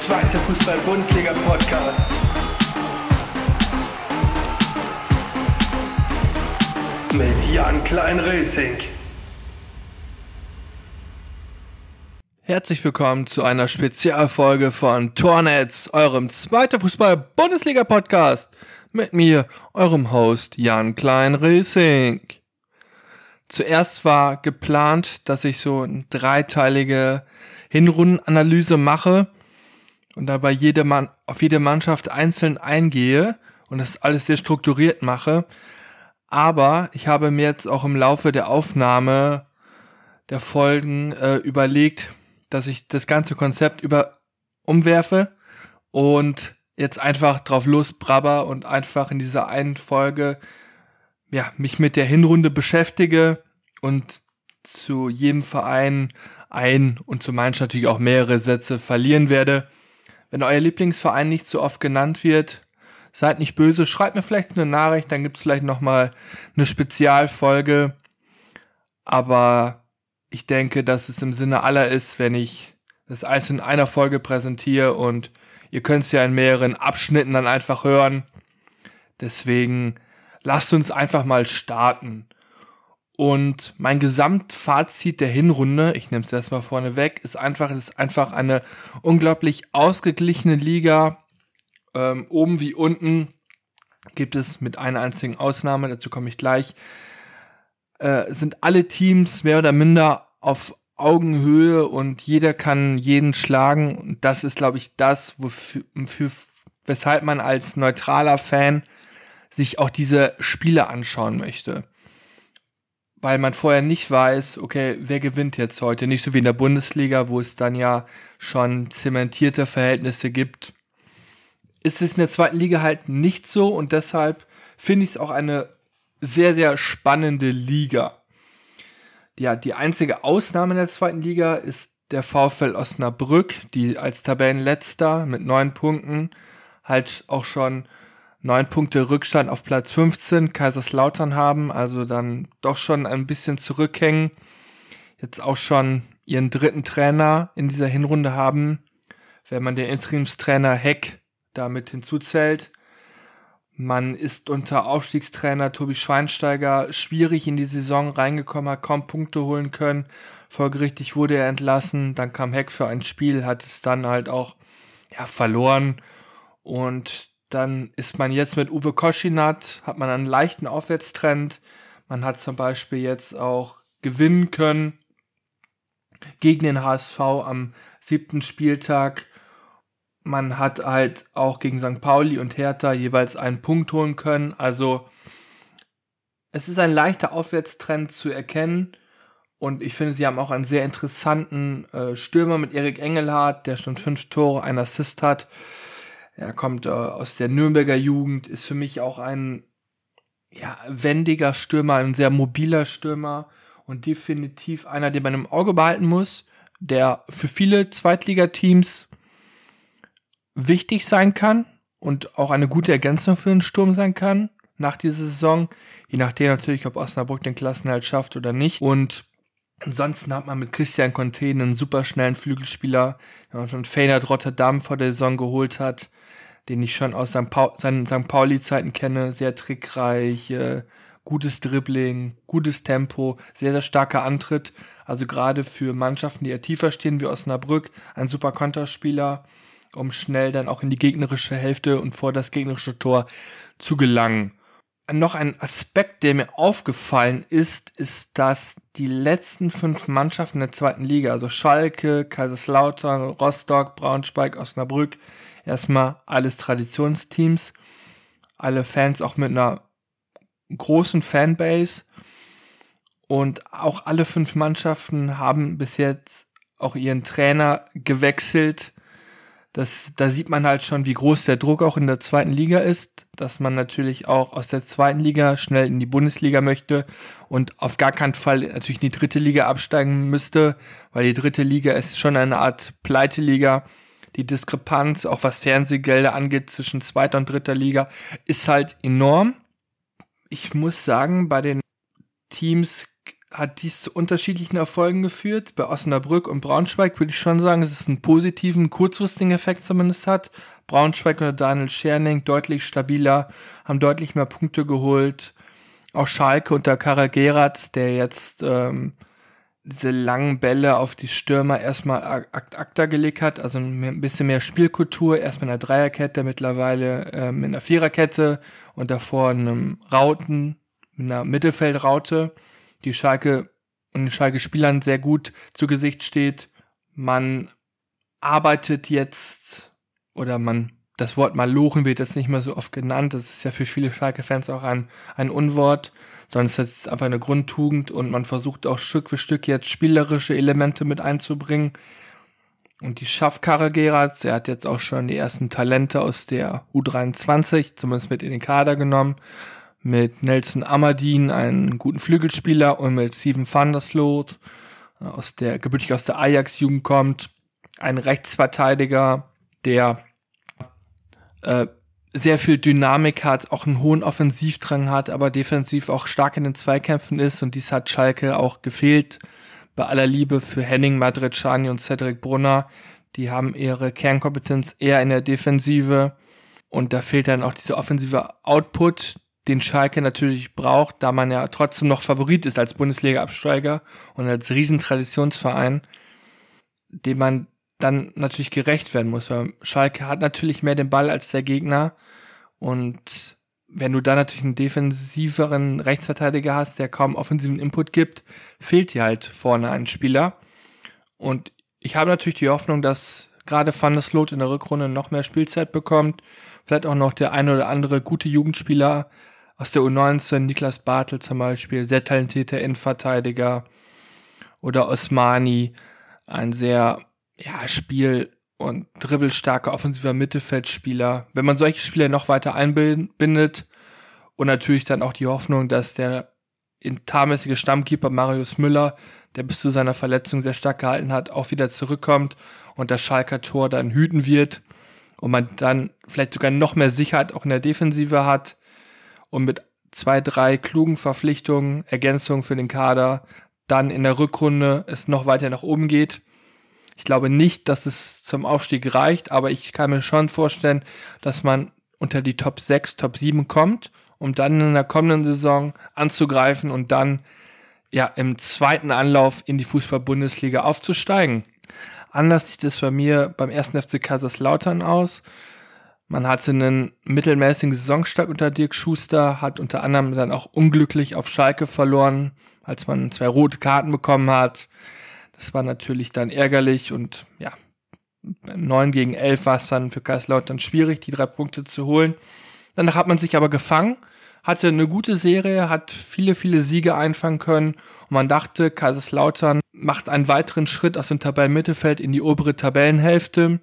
zweite Fußball-Bundesliga-Podcast. Mit Jan Klein-Racing. Herzlich willkommen zu einer Spezialfolge von Tornetz, eurem zweiten Fußball-Bundesliga-Podcast. Mit mir, eurem Host Jan Klein-Racing. Zuerst war geplant, dass ich so eine dreiteilige Hinrundenanalyse mache und dabei jede Mann, auf jede Mannschaft einzeln eingehe und das alles sehr strukturiert mache. Aber ich habe mir jetzt auch im Laufe der Aufnahme der Folgen äh, überlegt, dass ich das ganze Konzept über umwerfe und jetzt einfach drauf losbrabber und einfach in dieser einen Folge ja, mich mit der Hinrunde beschäftige und zu jedem Verein ein und zu Mainz natürlich auch mehrere Sätze verlieren werde. Wenn euer Lieblingsverein nicht so oft genannt wird, seid nicht böse, schreibt mir vielleicht eine Nachricht, dann gibt es vielleicht nochmal eine Spezialfolge. Aber ich denke, dass es im Sinne aller ist, wenn ich das alles in einer Folge präsentiere und ihr könnt es ja in mehreren Abschnitten dann einfach hören. Deswegen lasst uns einfach mal starten. Und mein Gesamtfazit der Hinrunde, ich nehme es erstmal vorne weg, ist einfach, ist einfach eine unglaublich ausgeglichene Liga. Ähm, oben wie unten gibt es mit einer einzigen Ausnahme, dazu komme ich gleich, äh, sind alle Teams mehr oder minder auf Augenhöhe und jeder kann jeden schlagen. Und das ist, glaube ich, das, wofür, für, weshalb man als neutraler Fan sich auch diese Spiele anschauen möchte weil man vorher nicht weiß, okay, wer gewinnt jetzt heute. Nicht so wie in der Bundesliga, wo es dann ja schon zementierte Verhältnisse gibt. Ist es in der zweiten Liga halt nicht so und deshalb finde ich es auch eine sehr, sehr spannende Liga. Ja, die einzige Ausnahme in der zweiten Liga ist der VfL Osnabrück, die als Tabellenletzter mit neun Punkten halt auch schon neun Punkte Rückstand auf Platz 15 Kaiserslautern haben, also dann doch schon ein bisschen zurückhängen. Jetzt auch schon ihren dritten Trainer in dieser Hinrunde haben, wenn man den Interimstrainer Heck damit hinzuzählt. Man ist unter Aufstiegstrainer Tobi Schweinsteiger schwierig in die Saison reingekommen, hat kaum Punkte holen können. Folgerichtig wurde er entlassen. Dann kam Heck für ein Spiel, hat es dann halt auch ja, verloren. Und dann ist man jetzt mit Uwe Koschinat, hat man einen leichten Aufwärtstrend. Man hat zum Beispiel jetzt auch gewinnen können gegen den HSV am siebten Spieltag. Man hat halt auch gegen St. Pauli und Hertha jeweils einen Punkt holen können. Also es ist ein leichter Aufwärtstrend zu erkennen. Und ich finde, sie haben auch einen sehr interessanten äh, Stürmer mit Erik Engelhardt, der schon fünf Tore, ein Assist hat. Er kommt äh, aus der Nürnberger Jugend, ist für mich auch ein ja, wendiger Stürmer, ein sehr mobiler Stürmer und definitiv einer, den man im Auge behalten muss, der für viele Zweitligateams wichtig sein kann und auch eine gute Ergänzung für den Sturm sein kann nach dieser Saison, je nachdem natürlich, ob Osnabrück den Klassenhalt schafft oder nicht. Und ansonsten hat man mit Christian Conte einen super schnellen Flügelspieler, den man von Feyenoord Rotterdam vor der Saison geholt hat, den ich schon aus St. Pa seinen St. Pauli-Zeiten kenne, sehr trickreich, äh, gutes Dribbling, gutes Tempo, sehr, sehr starker Antritt. Also gerade für Mannschaften, die ja tiefer stehen wie Osnabrück, ein super Konterspieler, um schnell dann auch in die gegnerische Hälfte und vor das gegnerische Tor zu gelangen. Noch ein Aspekt, der mir aufgefallen ist, ist, dass die letzten fünf Mannschaften der zweiten Liga, also Schalke, Kaiserslautern, Rostock, Braunschweig, Osnabrück, erstmal alles Traditionsteams, alle Fans auch mit einer großen Fanbase und auch alle fünf Mannschaften haben bis jetzt auch ihren Trainer gewechselt. Das, da sieht man halt schon, wie groß der Druck auch in der zweiten Liga ist, dass man natürlich auch aus der zweiten Liga schnell in die Bundesliga möchte und auf gar keinen Fall natürlich in die dritte Liga absteigen müsste, weil die dritte Liga ist schon eine Art Pleiteliga die Diskrepanz, auch was Fernsehgelder angeht, zwischen zweiter und dritter Liga, ist halt enorm. Ich muss sagen, bei den Teams hat dies zu unterschiedlichen Erfolgen geführt. Bei Osnabrück und Braunschweig würde ich schon sagen, dass es einen positiven, kurzfristigen Effekt zumindest hat. Braunschweig unter Daniel Scherning deutlich stabiler, haben deutlich mehr Punkte geholt. Auch Schalke unter Karageratz, der jetzt ähm, diese langen Bälle auf die Stürmer erstmal akt akta gelegt hat, also ein bisschen mehr Spielkultur, erstmal in der Dreierkette, mittlerweile ähm, in der Viererkette und davor in einem Rauten, in einer Mittelfeldraute, die Schalke und den Schalke-Spielern sehr gut zu Gesicht steht. Man arbeitet jetzt oder man das Wort Malochen wird jetzt nicht mehr so oft genannt. Das ist ja für viele Schalke-Fans auch ein, ein Unwort sondern es ist einfach eine Grundtugend und man versucht auch Stück für Stück jetzt spielerische Elemente mit einzubringen. Und die Schaffkarre Gerards, er hat jetzt auch schon die ersten Talente aus der U23, zumindest mit in den Kader genommen, mit Nelson Amadin, einen guten Flügelspieler, und mit Steven van der Sloot, aus der, gebürtig aus der Ajax-Jugend kommt, ein Rechtsverteidiger, der äh, sehr viel Dynamik hat, auch einen hohen Offensivdrang hat, aber defensiv auch stark in den Zweikämpfen ist. Und dies hat Schalke auch gefehlt. Bei aller Liebe für Henning Madrid-Schani und Cedric Brunner, die haben ihre Kernkompetenz eher in der Defensive. Und da fehlt dann auch dieser offensive Output, den Schalke natürlich braucht, da man ja trotzdem noch Favorit ist als Bundesliga-Absteiger und als Riesentraditionsverein, den man dann natürlich gerecht werden muss, weil Schalke hat natürlich mehr den Ball als der Gegner und wenn du da natürlich einen defensiveren Rechtsverteidiger hast, der kaum offensiven Input gibt, fehlt dir halt vorne ein Spieler. Und ich habe natürlich die Hoffnung, dass gerade Van der Sloot in der Rückrunde noch mehr Spielzeit bekommt. Vielleicht auch noch der eine oder andere gute Jugendspieler aus der U19, Niklas Bartel zum Beispiel, sehr talentierter Innenverteidiger. Oder Osmani, ein sehr ja, Spiel und dribbelstarker offensiver Mittelfeldspieler. Wenn man solche Spieler noch weiter einbindet und natürlich dann auch die Hoffnung, dass der intarmäßige Stammkeeper Marius Müller, der bis zu seiner Verletzung sehr stark gehalten hat, auch wieder zurückkommt und das Schalker Tor dann hüten wird und man dann vielleicht sogar noch mehr Sicherheit auch in der Defensive hat und mit zwei, drei klugen Verpflichtungen, Ergänzungen für den Kader, dann in der Rückrunde es noch weiter nach oben geht ich glaube nicht, dass es zum Aufstieg reicht, aber ich kann mir schon vorstellen, dass man unter die Top 6, Top 7 kommt, um dann in der kommenden Saison anzugreifen und dann ja im zweiten Anlauf in die Fußball-Bundesliga aufzusteigen. Anders sieht es bei mir beim ersten FC Kaiserslautern aus. Man hatte einen mittelmäßigen Saisonstart unter Dirk Schuster, hat unter anderem dann auch unglücklich auf Schalke verloren, als man zwei rote Karten bekommen hat. Das war natürlich dann ärgerlich und ja, 9 gegen 11 war es dann für Kaiserslautern schwierig, die drei Punkte zu holen. Danach hat man sich aber gefangen, hatte eine gute Serie, hat viele, viele Siege einfangen können und man dachte, Kaiserslautern macht einen weiteren Schritt aus dem Tabellenmittelfeld in die obere Tabellenhälfte.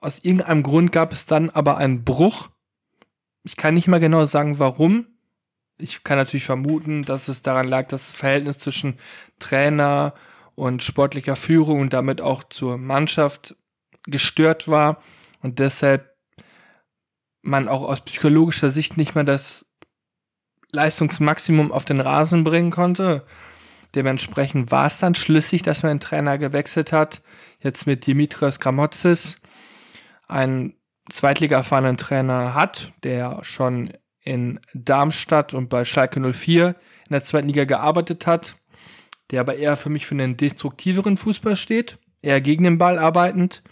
Aus irgendeinem Grund gab es dann aber einen Bruch. Ich kann nicht mal genau sagen, warum. Ich kann natürlich vermuten, dass es daran lag, dass das Verhältnis zwischen Trainer und sportlicher Führung und damit auch zur Mannschaft gestört war und deshalb man auch aus psychologischer Sicht nicht mehr das Leistungsmaximum auf den Rasen bringen konnte. Dementsprechend war es dann schlüssig, dass man einen Trainer gewechselt hat. Jetzt mit Dimitrios Gramotzis, einen Zweitliga-erfahrenen Trainer hat, der schon in Darmstadt und bei Schalke 04 in der zweiten Liga gearbeitet hat der aber eher für mich für einen destruktiveren Fußball steht, eher gegen den Ball arbeitend,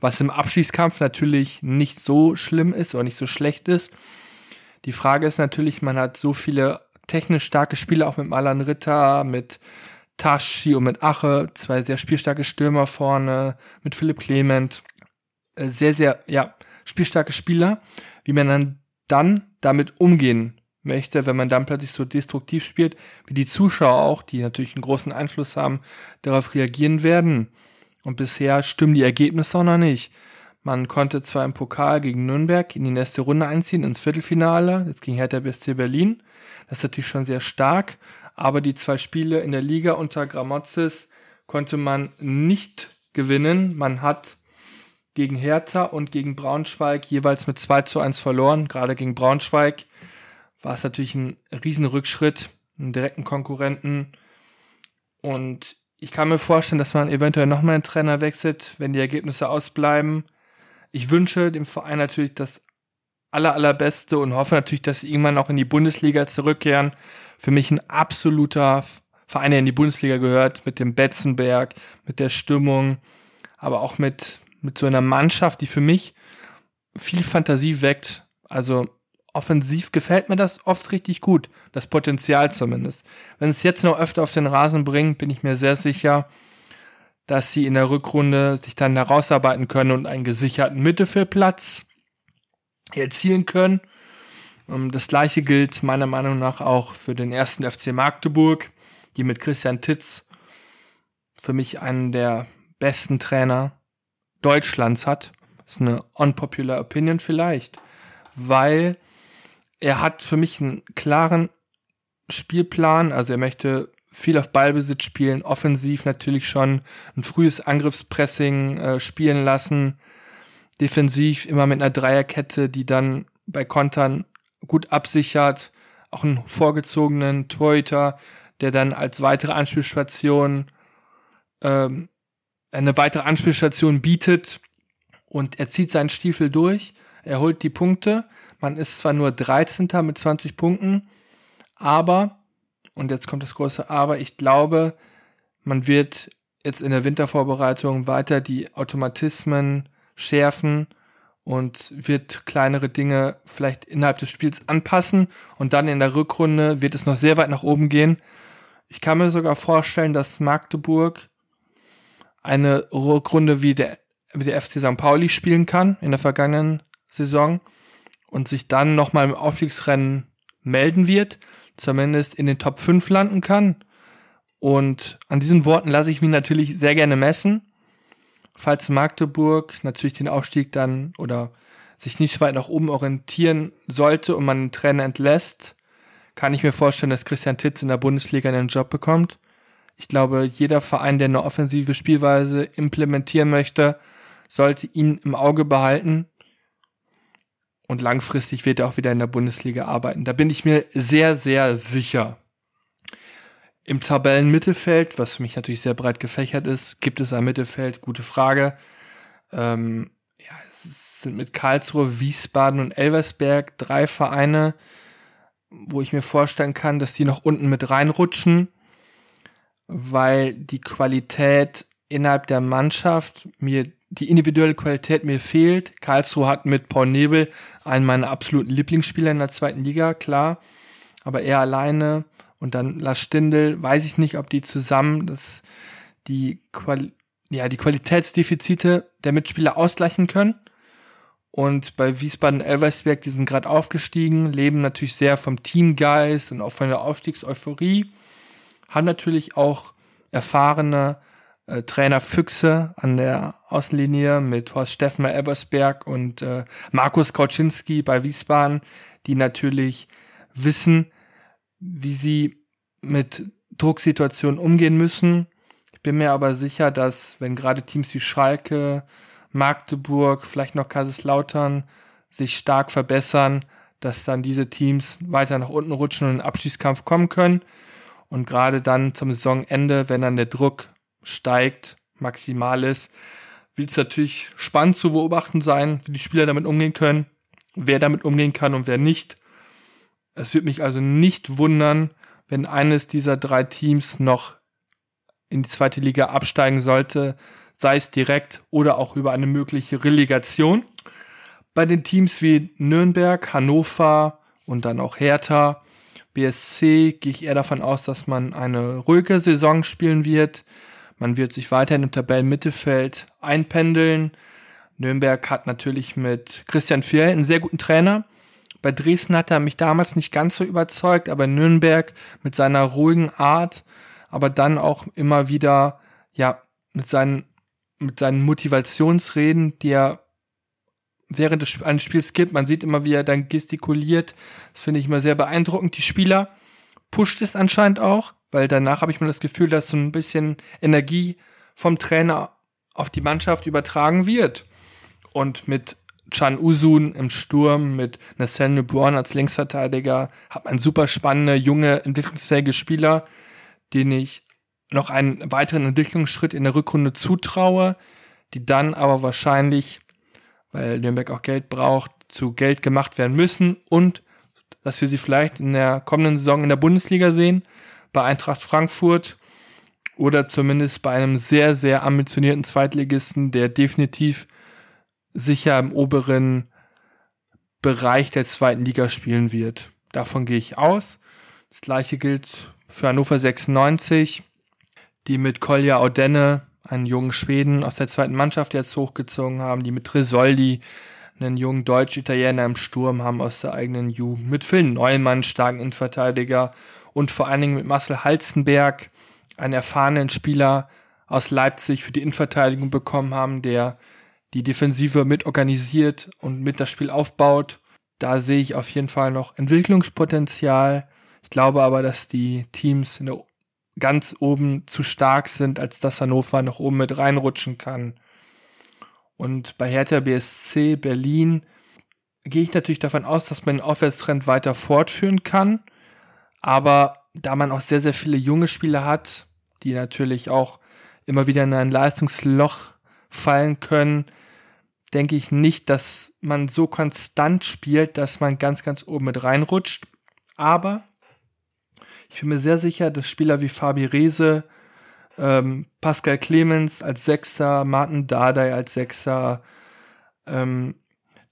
was im Abschießkampf natürlich nicht so schlimm ist oder nicht so schlecht ist. Die Frage ist natürlich, man hat so viele technisch starke Spieler, auch mit Malan Ritter, mit Tashi und mit Ache, zwei sehr spielstarke Stürmer vorne, mit Philipp Clement, sehr, sehr, ja, spielstarke Spieler, wie man dann, dann damit umgehen möchte, wenn man dann plötzlich so destruktiv spielt, wie die Zuschauer auch, die natürlich einen großen Einfluss haben, darauf reagieren werden. Und bisher stimmen die Ergebnisse auch noch nicht. Man konnte zwar im Pokal gegen Nürnberg in die nächste Runde einziehen, ins Viertelfinale. Jetzt ging Hertha BSC Berlin. Das ist natürlich schon sehr stark. Aber die zwei Spiele in der Liga unter Gramozis konnte man nicht gewinnen. Man hat gegen Hertha und gegen Braunschweig jeweils mit 2 zu 1 verloren. Gerade gegen Braunschweig war es natürlich ein Riesenrückschritt, einen direkten Konkurrenten. Und ich kann mir vorstellen, dass man eventuell nochmal einen Trainer wechselt, wenn die Ergebnisse ausbleiben. Ich wünsche dem Verein natürlich das aller, allerbeste und hoffe natürlich, dass sie irgendwann auch in die Bundesliga zurückkehren. Für mich ein absoluter Verein, der in die Bundesliga gehört, mit dem Betzenberg, mit der Stimmung, aber auch mit, mit so einer Mannschaft, die für mich viel Fantasie weckt. Also offensiv gefällt mir das oft richtig gut. Das Potenzial zumindest. Wenn es jetzt noch öfter auf den Rasen bringt, bin ich mir sehr sicher, dass sie in der Rückrunde sich dann herausarbeiten können und einen gesicherten Mittelfeldplatz erzielen können. Ähm, das gleiche gilt meiner Meinung nach auch für den ersten FC Magdeburg, die mit Christian Titz für mich einen der besten Trainer Deutschlands hat. Das ist eine unpopular Opinion vielleicht, weil er hat für mich einen klaren Spielplan, also er möchte viel auf Ballbesitz spielen, offensiv natürlich schon ein frühes Angriffspressing äh, spielen lassen, defensiv immer mit einer Dreierkette, die dann bei Kontern gut absichert, auch einen vorgezogenen Torhüter, der dann als weitere Anspielstation ähm, eine weitere Anspielstation bietet und er zieht seinen Stiefel durch, er holt die Punkte. Man ist zwar nur 13. mit 20 Punkten, aber, und jetzt kommt das große Aber, ich glaube, man wird jetzt in der Wintervorbereitung weiter die Automatismen schärfen und wird kleinere Dinge vielleicht innerhalb des Spiels anpassen und dann in der Rückrunde wird es noch sehr weit nach oben gehen. Ich kann mir sogar vorstellen, dass Magdeburg eine Rückrunde wie der, wie der FC St. Pauli spielen kann in der vergangenen Saison und sich dann nochmal im Aufstiegsrennen melden wird, zumindest in den Top 5 landen kann. Und an diesen Worten lasse ich mich natürlich sehr gerne messen falls Magdeburg natürlich den Aufstieg dann oder sich nicht weit nach oben orientieren sollte und man einen Trainer entlässt, kann ich mir vorstellen, dass Christian Titz in der Bundesliga einen Job bekommt. Ich glaube, jeder Verein, der eine offensive Spielweise implementieren möchte, sollte ihn im Auge behalten. Und langfristig wird er auch wieder in der Bundesliga arbeiten. Da bin ich mir sehr, sehr sicher. Im Tabellenmittelfeld, was für mich natürlich sehr breit gefächert ist, gibt es ein Mittelfeld, gute Frage. Ähm, ja, es sind mit Karlsruhe, Wiesbaden und Elversberg drei Vereine, wo ich mir vorstellen kann, dass die noch unten mit reinrutschen, weil die Qualität innerhalb der Mannschaft mir die individuelle Qualität mir fehlt. Karlsruhe hat mit Paul Nebel einen meiner absoluten Lieblingsspieler in der zweiten Liga, klar. Aber er alleine und dann Lars Stindl, weiß ich nicht, ob die zusammen das, die, Quali ja, die Qualitätsdefizite der Mitspieler ausgleichen können. Und bei Wiesbaden-Elversberg, die sind gerade aufgestiegen, leben natürlich sehr vom Teamgeist und auch von der Aufstiegseuphorie, haben natürlich auch erfahrene äh, Trainer Füchse an der Außenlinie mit Horst Steffmer Elversberg und äh, Markus Kauczynski bei Wiesbaden, die natürlich wissen, wie sie mit Drucksituationen umgehen müssen. Ich bin mir aber sicher, dass wenn gerade Teams wie Schalke, Magdeburg, vielleicht noch Kaiserslautern sich stark verbessern, dass dann diese Teams weiter nach unten rutschen und in den Abschießkampf kommen können. Und gerade dann zum Saisonende, wenn dann der Druck steigt, maximal ist, wird es natürlich spannend zu beobachten sein, wie die Spieler damit umgehen können, wer damit umgehen kann und wer nicht. Es wird mich also nicht wundern, wenn eines dieser drei Teams noch in die zweite Liga absteigen sollte, sei es direkt oder auch über eine mögliche Relegation. Bei den Teams wie Nürnberg, Hannover und dann auch Hertha, BSC gehe ich eher davon aus, dass man eine ruhige Saison spielen wird. Man wird sich weiterhin im Tabellenmittelfeld einpendeln. Nürnberg hat natürlich mit Christian Fjell einen sehr guten Trainer, bei Dresden hat er mich damals nicht ganz so überzeugt, aber Nürnberg mit seiner ruhigen Art, aber dann auch immer wieder, ja, mit seinen, mit seinen Motivationsreden, die er während des, eines Spiels gibt. Man sieht immer, wie er dann gestikuliert. Das finde ich immer sehr beeindruckend. Die Spieler pusht es anscheinend auch, weil danach habe ich mir das Gefühl, dass so ein bisschen Energie vom Trainer auf die Mannschaft übertragen wird. Und mit Chan Usun im Sturm mit Nassel Newborn als Linksverteidiger, hat man super spannende, junge, entwicklungsfähige Spieler, den ich noch einen weiteren Entwicklungsschritt in der Rückrunde zutraue, die dann aber wahrscheinlich, weil Nürnberg auch Geld braucht, zu Geld gemacht werden müssen und dass wir sie vielleicht in der kommenden Saison in der Bundesliga sehen, bei Eintracht Frankfurt oder zumindest bei einem sehr, sehr ambitionierten Zweitligisten, der definitiv sicher im oberen Bereich der zweiten Liga spielen wird. Davon gehe ich aus. Das gleiche gilt für Hannover 96, die mit Kolja Audenne, einen jungen Schweden aus der zweiten Mannschaft jetzt hochgezogen haben, die mit Tresoldi, einen jungen Deutsch-Italiener im Sturm haben aus der eigenen Jugend, mit Phil Neumann, starken Innenverteidiger und vor allen Dingen mit Marcel Halzenberg, einen erfahrenen Spieler aus Leipzig für die Innenverteidigung bekommen haben, der die Defensive mit organisiert und mit das Spiel aufbaut. Da sehe ich auf jeden Fall noch Entwicklungspotenzial. Ich glaube aber, dass die Teams in der ganz oben zu stark sind, als dass Hannover noch oben mit reinrutschen kann. Und bei Hertha BSC Berlin gehe ich natürlich davon aus, dass man den Aufwärtstrend weiter fortführen kann. Aber da man auch sehr, sehr viele junge Spieler hat, die natürlich auch immer wieder in ein Leistungsloch fallen können, denke ich nicht, dass man so konstant spielt, dass man ganz, ganz oben mit reinrutscht. Aber ich bin mir sehr sicher, dass Spieler wie Fabi Rehse, ähm, Pascal Clemens als Sechster, Martin Dardai als Sechster, ähm,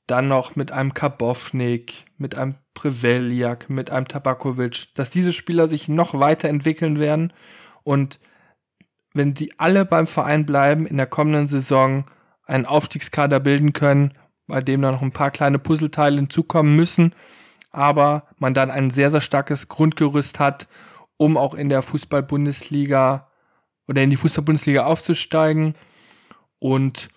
dann noch mit einem Kabovnik, mit einem Preveliak, mit einem Tabakovic, dass diese Spieler sich noch weiterentwickeln werden und wenn die alle beim Verein bleiben, in der kommenden Saison einen Aufstiegskader bilden können, bei dem dann noch ein paar kleine Puzzleteile hinzukommen müssen, aber man dann ein sehr, sehr starkes Grundgerüst hat, um auch in der Fußball-Bundesliga oder in die Fußball-Bundesliga aufzusteigen. Und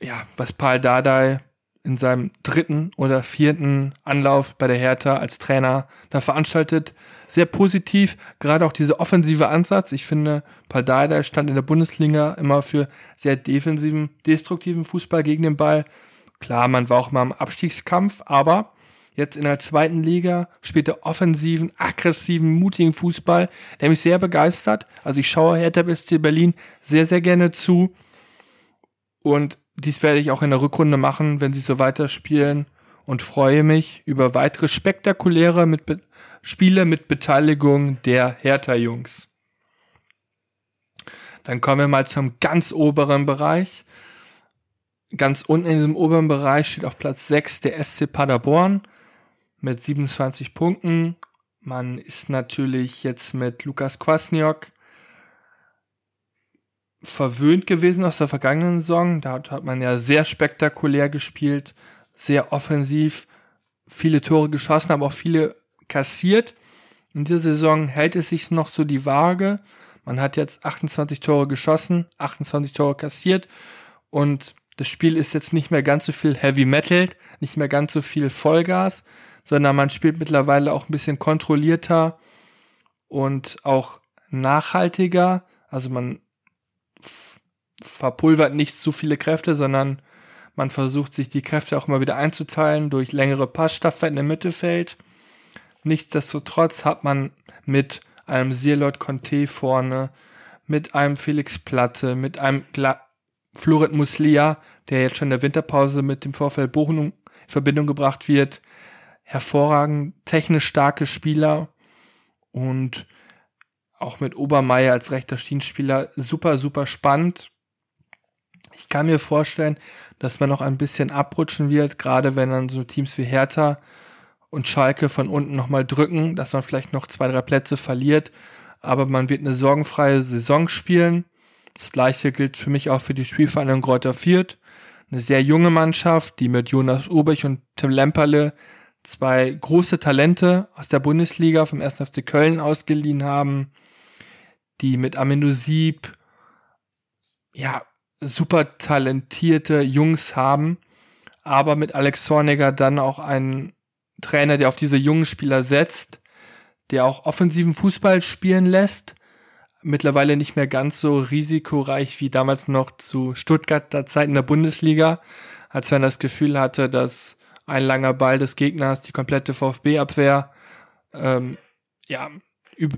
ja, was Paul Dardai in seinem dritten oder vierten Anlauf bei der Hertha als Trainer da veranstaltet. Sehr positiv, gerade auch dieser offensive Ansatz. Ich finde, Paul Dardai stand in der Bundesliga immer für sehr defensiven, destruktiven Fußball gegen den Ball. Klar, man war auch mal im Abstiegskampf, aber jetzt in der zweiten Liga spielt er offensiven, aggressiven, mutigen Fußball, der mich sehr begeistert. Also ich schaue Hertha BSC Berlin sehr, sehr gerne zu. Und dies werde ich auch in der Rückrunde machen, wenn sie so weiterspielen und freue mich über weitere spektakuläre mit Be Spiele mit Beteiligung der Hertha-Jungs. Dann kommen wir mal zum ganz oberen Bereich. Ganz unten in diesem oberen Bereich steht auf Platz 6 der SC Paderborn mit 27 Punkten. Man ist natürlich jetzt mit Lukas Kwasniok verwöhnt gewesen aus der vergangenen Saison. Da hat, man ja sehr spektakulär gespielt, sehr offensiv, viele Tore geschossen, aber auch viele kassiert. In dieser Saison hält es sich noch so die Waage. Man hat jetzt 28 Tore geschossen, 28 Tore kassiert und das Spiel ist jetzt nicht mehr ganz so viel Heavy Metal, nicht mehr ganz so viel Vollgas, sondern man spielt mittlerweile auch ein bisschen kontrollierter und auch nachhaltiger. Also man verpulvert nicht zu viele Kräfte, sondern man versucht sich die Kräfte auch mal wieder einzuteilen durch längere Passstaffetten im Mittelfeld. Nichtsdestotrotz hat man mit einem Sirlot Conte vorne, mit einem Felix Platte, mit einem Gla Florit Muslia, der jetzt schon in der Winterpause mit dem Vorfeld Bochum in Verbindung gebracht wird, hervorragend technisch starke Spieler und auch mit Obermeier als rechter Schienenspieler super, super spannend. Ich kann mir vorstellen, dass man noch ein bisschen abrutschen wird, gerade wenn dann so Teams wie Hertha und Schalke von unten nochmal drücken, dass man vielleicht noch zwei, drei Plätze verliert. Aber man wird eine sorgenfreie Saison spielen. Das gleiche gilt für mich auch für die Spielvereinigung Kräuter Fürth. Eine sehr junge Mannschaft, die mit Jonas Ubich und Tim Lemperle zwei große Talente aus der Bundesliga vom 1. FC Köln ausgeliehen haben, die mit Amendo Sieb, ja, super talentierte Jungs haben, aber mit Alex Zorniger dann auch einen Trainer, der auf diese jungen Spieler setzt, der auch offensiven Fußball spielen lässt, mittlerweile nicht mehr ganz so risikoreich wie damals noch zu Stuttgarter Zeit in der Bundesliga, als wenn das Gefühl hatte, dass ein langer Ball des Gegners die komplette VfB-Abwehr ähm, ja,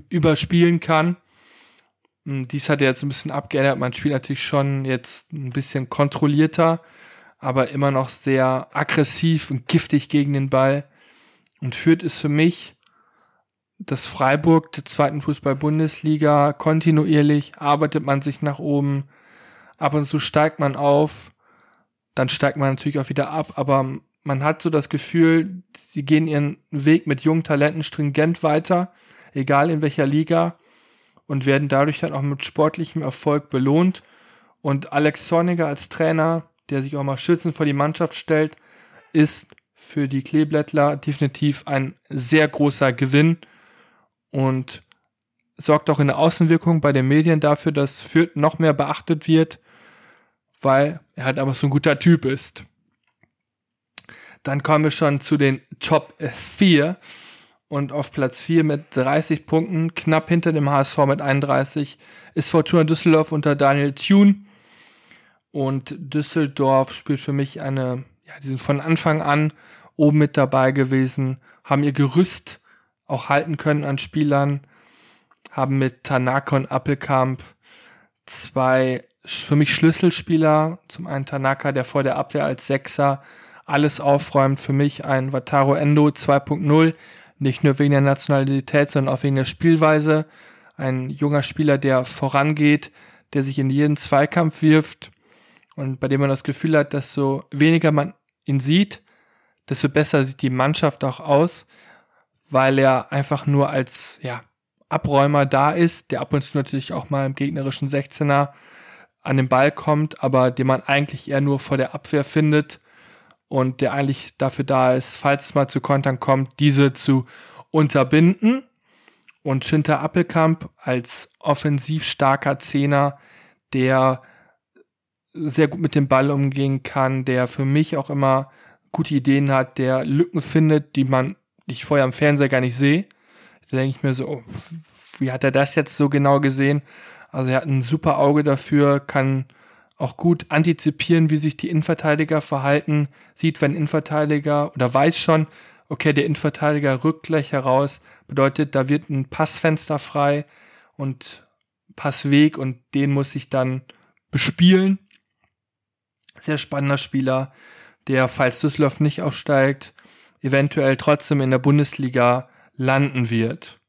überspielen kann. Hm, dies hat er jetzt ein bisschen abgeändert. Man spielt natürlich schon jetzt ein bisschen kontrollierter, aber immer noch sehr aggressiv und giftig gegen den Ball. Und führt es für mich das Freiburg der zweiten Fußball-Bundesliga. Kontinuierlich arbeitet man sich nach oben. Ab und zu steigt man auf. Dann steigt man natürlich auch wieder ab. Aber man hat so das Gefühl, sie gehen ihren Weg mit jungen Talenten stringent weiter, egal in welcher Liga und werden dadurch dann auch mit sportlichem Erfolg belohnt. Und Alex Zorniger als Trainer, der sich auch mal schützend vor die Mannschaft stellt, ist für die Kleeblättler definitiv ein sehr großer Gewinn und sorgt auch in der Außenwirkung bei den Medien dafür, dass Fürth noch mehr beachtet wird, weil er halt einfach so ein guter Typ ist. Dann kommen wir schon zu den Top 4 und auf Platz 4 mit 30 Punkten, knapp hinter dem HSV mit 31, ist Fortuna Düsseldorf unter Daniel Thune. Und Düsseldorf spielt für mich eine, ja, die sind von Anfang an oben mit dabei gewesen, haben ihr Gerüst auch halten können an Spielern, haben mit Tanaka und Appelkamp zwei für mich Schlüsselspieler, zum einen Tanaka, der vor der Abwehr als Sechser alles aufräumt, für mich ein Wataru Endo 2.0, nicht nur wegen der Nationalität, sondern auch wegen der Spielweise. Ein junger Spieler, der vorangeht, der sich in jeden Zweikampf wirft und bei dem man das Gefühl hat, dass so weniger man ihn sieht, desto besser sieht die Mannschaft auch aus, weil er einfach nur als ja, Abräumer da ist, der ab und zu natürlich auch mal im gegnerischen 16er an den Ball kommt, aber den man eigentlich eher nur vor der Abwehr findet und der eigentlich dafür da ist, falls es mal zu Kontern kommt, diese zu unterbinden. Und Schinter Appelkamp als offensiv starker Zehner, der sehr gut mit dem Ball umgehen kann, der für mich auch immer gute Ideen hat, der Lücken findet, die man, die ich vorher am Fernseher gar nicht sehe. Da denke ich mir so, oh, wie hat er das jetzt so genau gesehen? Also er hat ein super Auge dafür, kann auch gut antizipieren, wie sich die Innenverteidiger verhalten, sieht, wenn Innenverteidiger oder weiß schon, okay, der Innenverteidiger rückt gleich heraus, bedeutet, da wird ein Passfenster frei und Passweg und den muss ich dann bespielen. Sehr spannender Spieler, der, falls Düsseldorf nicht aufsteigt, eventuell trotzdem in der Bundesliga landen wird.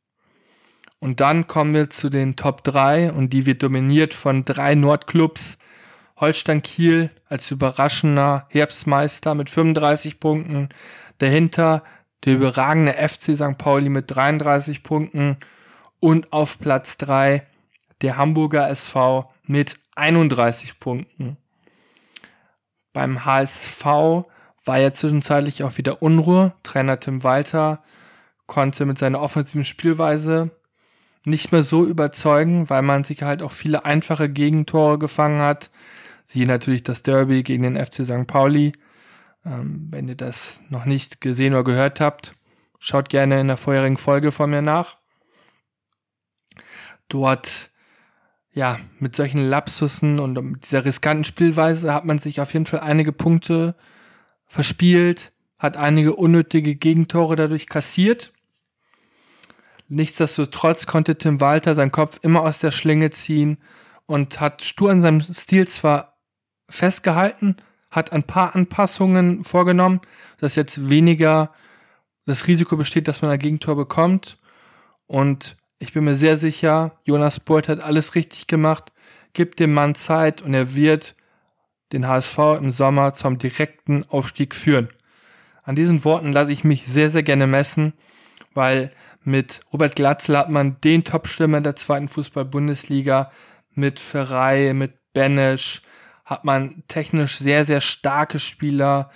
Und dann kommen wir zu den Top 3 und die wird dominiert von drei Nordclubs, Holstein Kiel als überraschender Herbstmeister mit 35 Punkten. Dahinter der überragende FC St. Pauli mit 33 Punkten. Und auf Platz 3 der Hamburger SV mit 31 Punkten. Beim HSV war ja zwischenzeitlich auch wieder Unruhe. Trainer Tim Walter konnte mit seiner offensiven Spielweise nicht mehr so überzeugen, weil man sich halt auch viele einfache Gegentore gefangen hat. Siehe natürlich das Derby gegen den FC St. Pauli. Ähm, wenn ihr das noch nicht gesehen oder gehört habt, schaut gerne in der vorherigen Folge von mir nach. Dort, ja, mit solchen Lapsussen und mit dieser riskanten Spielweise hat man sich auf jeden Fall einige Punkte verspielt, hat einige unnötige Gegentore dadurch kassiert. Nichtsdestotrotz konnte Tim Walter seinen Kopf immer aus der Schlinge ziehen und hat stur an seinem Stil zwar festgehalten, hat ein paar Anpassungen vorgenommen, dass jetzt weniger das Risiko besteht, dass man ein Gegentor bekommt. Und ich bin mir sehr sicher, Jonas Bolt hat alles richtig gemacht, gibt dem Mann Zeit und er wird den HSV im Sommer zum direkten Aufstieg führen. An diesen Worten lasse ich mich sehr, sehr gerne messen, weil mit Robert Glatzel hat man den Top-Stürmer der zweiten Fußball-Bundesliga, mit Ferrei, mit Benesch, hat man technisch sehr, sehr starke Spieler.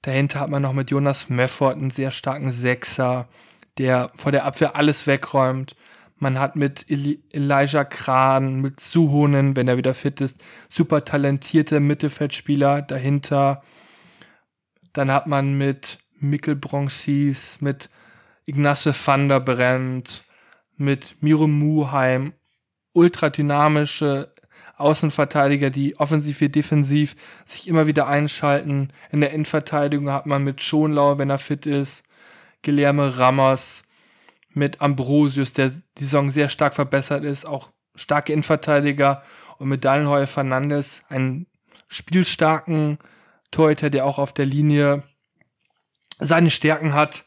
Dahinter hat man noch mit Jonas Mefford einen sehr starken Sechser, der vor der Abwehr alles wegräumt. Man hat mit Eli Elijah Kran, mit Suhonen, wenn er wieder fit ist, super talentierte Mittelfeldspieler dahinter. Dann hat man mit Mikkel Bronxis, mit Ignace van der Brent, mit Miro Muheim ultra dynamische Außenverteidiger, die offensiv wie defensiv sich immer wieder einschalten. In der Innenverteidigung hat man mit Schonlau, wenn er fit ist, Guillermo Ramos, mit Ambrosius, der die Saison sehr stark verbessert ist, auch starke Innenverteidiger und mit Dallenheuer Fernandes einen spielstarken Torhüter, der auch auf der Linie seine Stärken hat.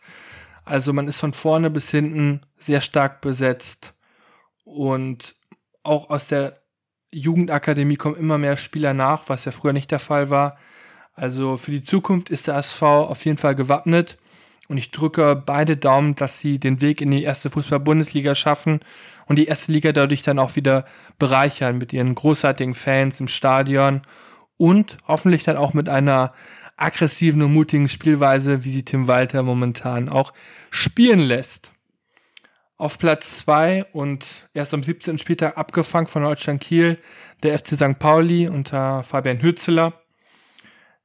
Also man ist von vorne bis hinten sehr stark besetzt und auch aus der Jugendakademie kommen immer mehr Spieler nach, was ja früher nicht der Fall war. Also für die Zukunft ist der SV auf jeden Fall gewappnet und ich drücke beide Daumen, dass sie den Weg in die erste Fußball-Bundesliga schaffen und die erste Liga dadurch dann auch wieder bereichern mit ihren großartigen Fans im Stadion und hoffentlich dann auch mit einer aggressiven und mutigen Spielweise, wie sie Tim Walter momentan auch spielen lässt. Auf Platz zwei und erst am 17. Spieltag abgefangen von Holstein Kiel, der FC St. Pauli unter Fabian Hürzeler.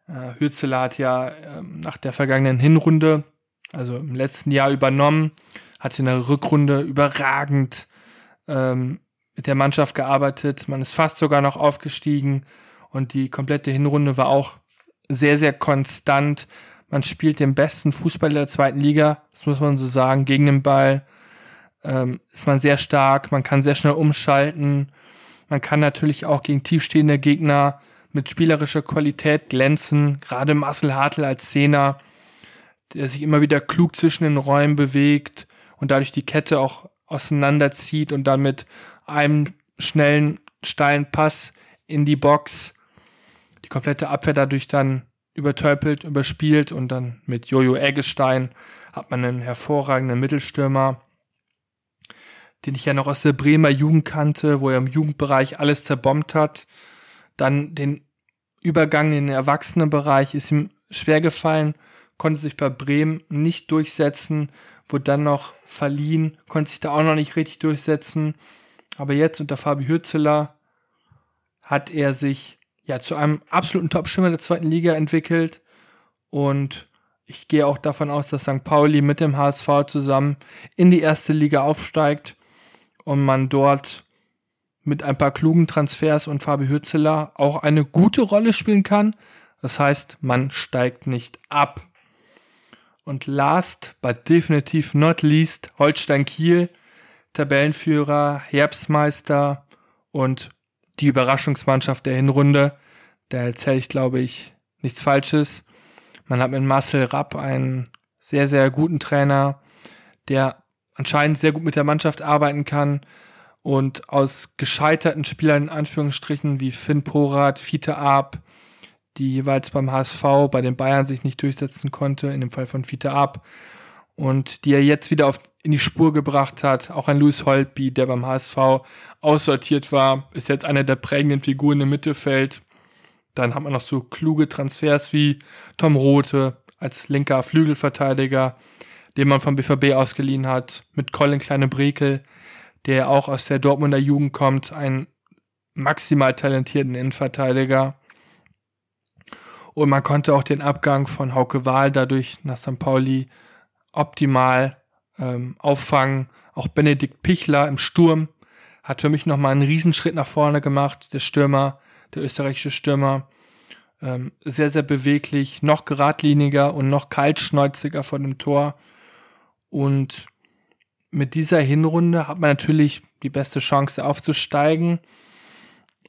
Äh, Hürzeler hat ja äh, nach der vergangenen Hinrunde, also im letzten Jahr übernommen, hat in der Rückrunde überragend ähm, mit der Mannschaft gearbeitet. Man ist fast sogar noch aufgestiegen und die komplette Hinrunde war auch sehr, sehr konstant. Man spielt den besten Fußball der zweiten Liga, das muss man so sagen, gegen den Ball. Ähm, ist man sehr stark, man kann sehr schnell umschalten. Man kann natürlich auch gegen tiefstehende Gegner mit spielerischer Qualität glänzen. Gerade Marcel Hartl als Zehner, der sich immer wieder klug zwischen den Räumen bewegt und dadurch die Kette auch auseinanderzieht und dann mit einem schnellen, steilen Pass in die Box die komplette Abwehr dadurch dann übertöpelt, überspielt und dann mit Jojo Eggestein hat man einen hervorragenden Mittelstürmer, den ich ja noch aus der Bremer Jugend kannte, wo er im Jugendbereich alles zerbombt hat. Dann den Übergang in den Erwachsenenbereich ist ihm schwer gefallen, konnte sich bei Bremen nicht durchsetzen, wurde dann noch verliehen, konnte sich da auch noch nicht richtig durchsetzen. Aber jetzt unter Fabi Hürzeler hat er sich ja zu einem absoluten Top-Schimmer der zweiten Liga entwickelt. Und ich gehe auch davon aus, dass St. Pauli mit dem HSV zusammen in die erste Liga aufsteigt und man dort mit ein paar klugen Transfers und Fabi Hürzeler auch eine gute Rolle spielen kann. Das heißt, man steigt nicht ab. Und last but definitiv not least Holstein Kiel, Tabellenführer, Herbstmeister und die Überraschungsmannschaft der Hinrunde. Da erzähle ich, glaube ich, nichts Falsches. Man hat mit Marcel Rapp einen sehr, sehr guten Trainer, der anscheinend sehr gut mit der Mannschaft arbeiten kann und aus gescheiterten Spielern in Anführungsstrichen wie Finn Porat, Fiete Ab, die jeweils beim HSV bei den Bayern sich nicht durchsetzen konnte, in dem Fall von Fiete Ab, und die er jetzt wieder auf, in die Spur gebracht hat. Auch ein Louis Holtby, der beim HSV aussortiert war, ist jetzt einer der prägenden Figuren im Mittelfeld. Dann hat man noch so kluge Transfers wie Tom Rote als linker Flügelverteidiger, den man vom BVB ausgeliehen hat, mit Colin Kleine Brekel, der auch aus der Dortmunder Jugend kommt, einen maximal talentierten Innenverteidiger. Und man konnte auch den Abgang von Hauke Wahl dadurch nach St. Pauli optimal ähm, auffangen. Auch Benedikt Pichler im Sturm hat für mich nochmal einen Riesenschritt nach vorne gemacht. Der Stürmer, der österreichische Stürmer, ähm, sehr, sehr beweglich, noch geradliniger und noch kaltschnäuziger vor dem Tor. Und mit dieser Hinrunde hat man natürlich die beste Chance aufzusteigen.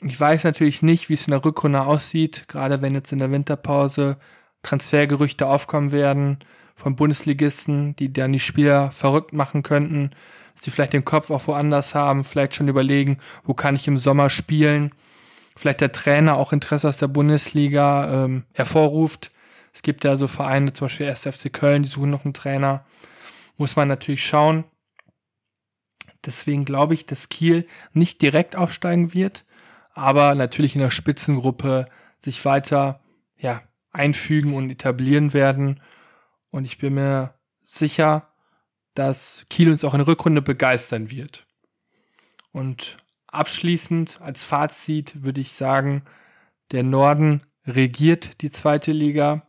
Ich weiß natürlich nicht, wie es in der Rückrunde aussieht, gerade wenn jetzt in der Winterpause Transfergerüchte aufkommen werden von Bundesligisten, die dann die Spieler verrückt machen könnten, dass sie vielleicht den Kopf auch woanders haben, vielleicht schon überlegen, wo kann ich im Sommer spielen, vielleicht der Trainer auch Interesse aus der Bundesliga ähm, hervorruft. Es gibt ja so Vereine, zum Beispiel 1. FC Köln, die suchen noch einen Trainer. Muss man natürlich schauen. Deswegen glaube ich, dass Kiel nicht direkt aufsteigen wird, aber natürlich in der Spitzengruppe sich weiter ja, einfügen und etablieren werden. Und ich bin mir sicher, dass Kiel uns auch in der Rückrunde begeistern wird. Und abschließend als Fazit würde ich sagen, der Norden regiert die zweite Liga,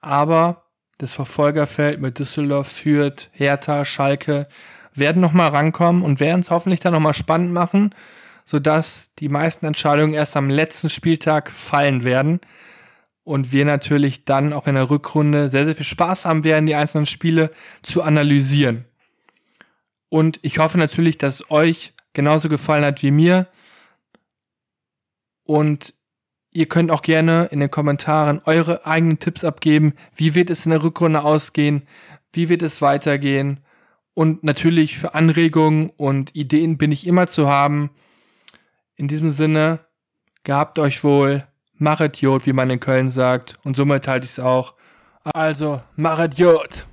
aber das Verfolgerfeld mit Düsseldorf, Fürth, Hertha, Schalke werden nochmal rankommen und werden es hoffentlich dann nochmal spannend machen, sodass die meisten Entscheidungen erst am letzten Spieltag fallen werden und wir natürlich dann auch in der Rückrunde sehr, sehr viel Spaß haben werden, die einzelnen Spiele zu analysieren. Und ich hoffe natürlich, dass es euch genauso gefallen hat wie mir. Und ihr könnt auch gerne in den Kommentaren eure eigenen Tipps abgeben. Wie wird es in der Rückrunde ausgehen? Wie wird es weitergehen? Und natürlich für Anregungen und Ideen bin ich immer zu haben. In diesem Sinne, gehabt euch wohl, machet Jod, wie man in Köln sagt. Und somit halte ich es auch. Also, machet Jod!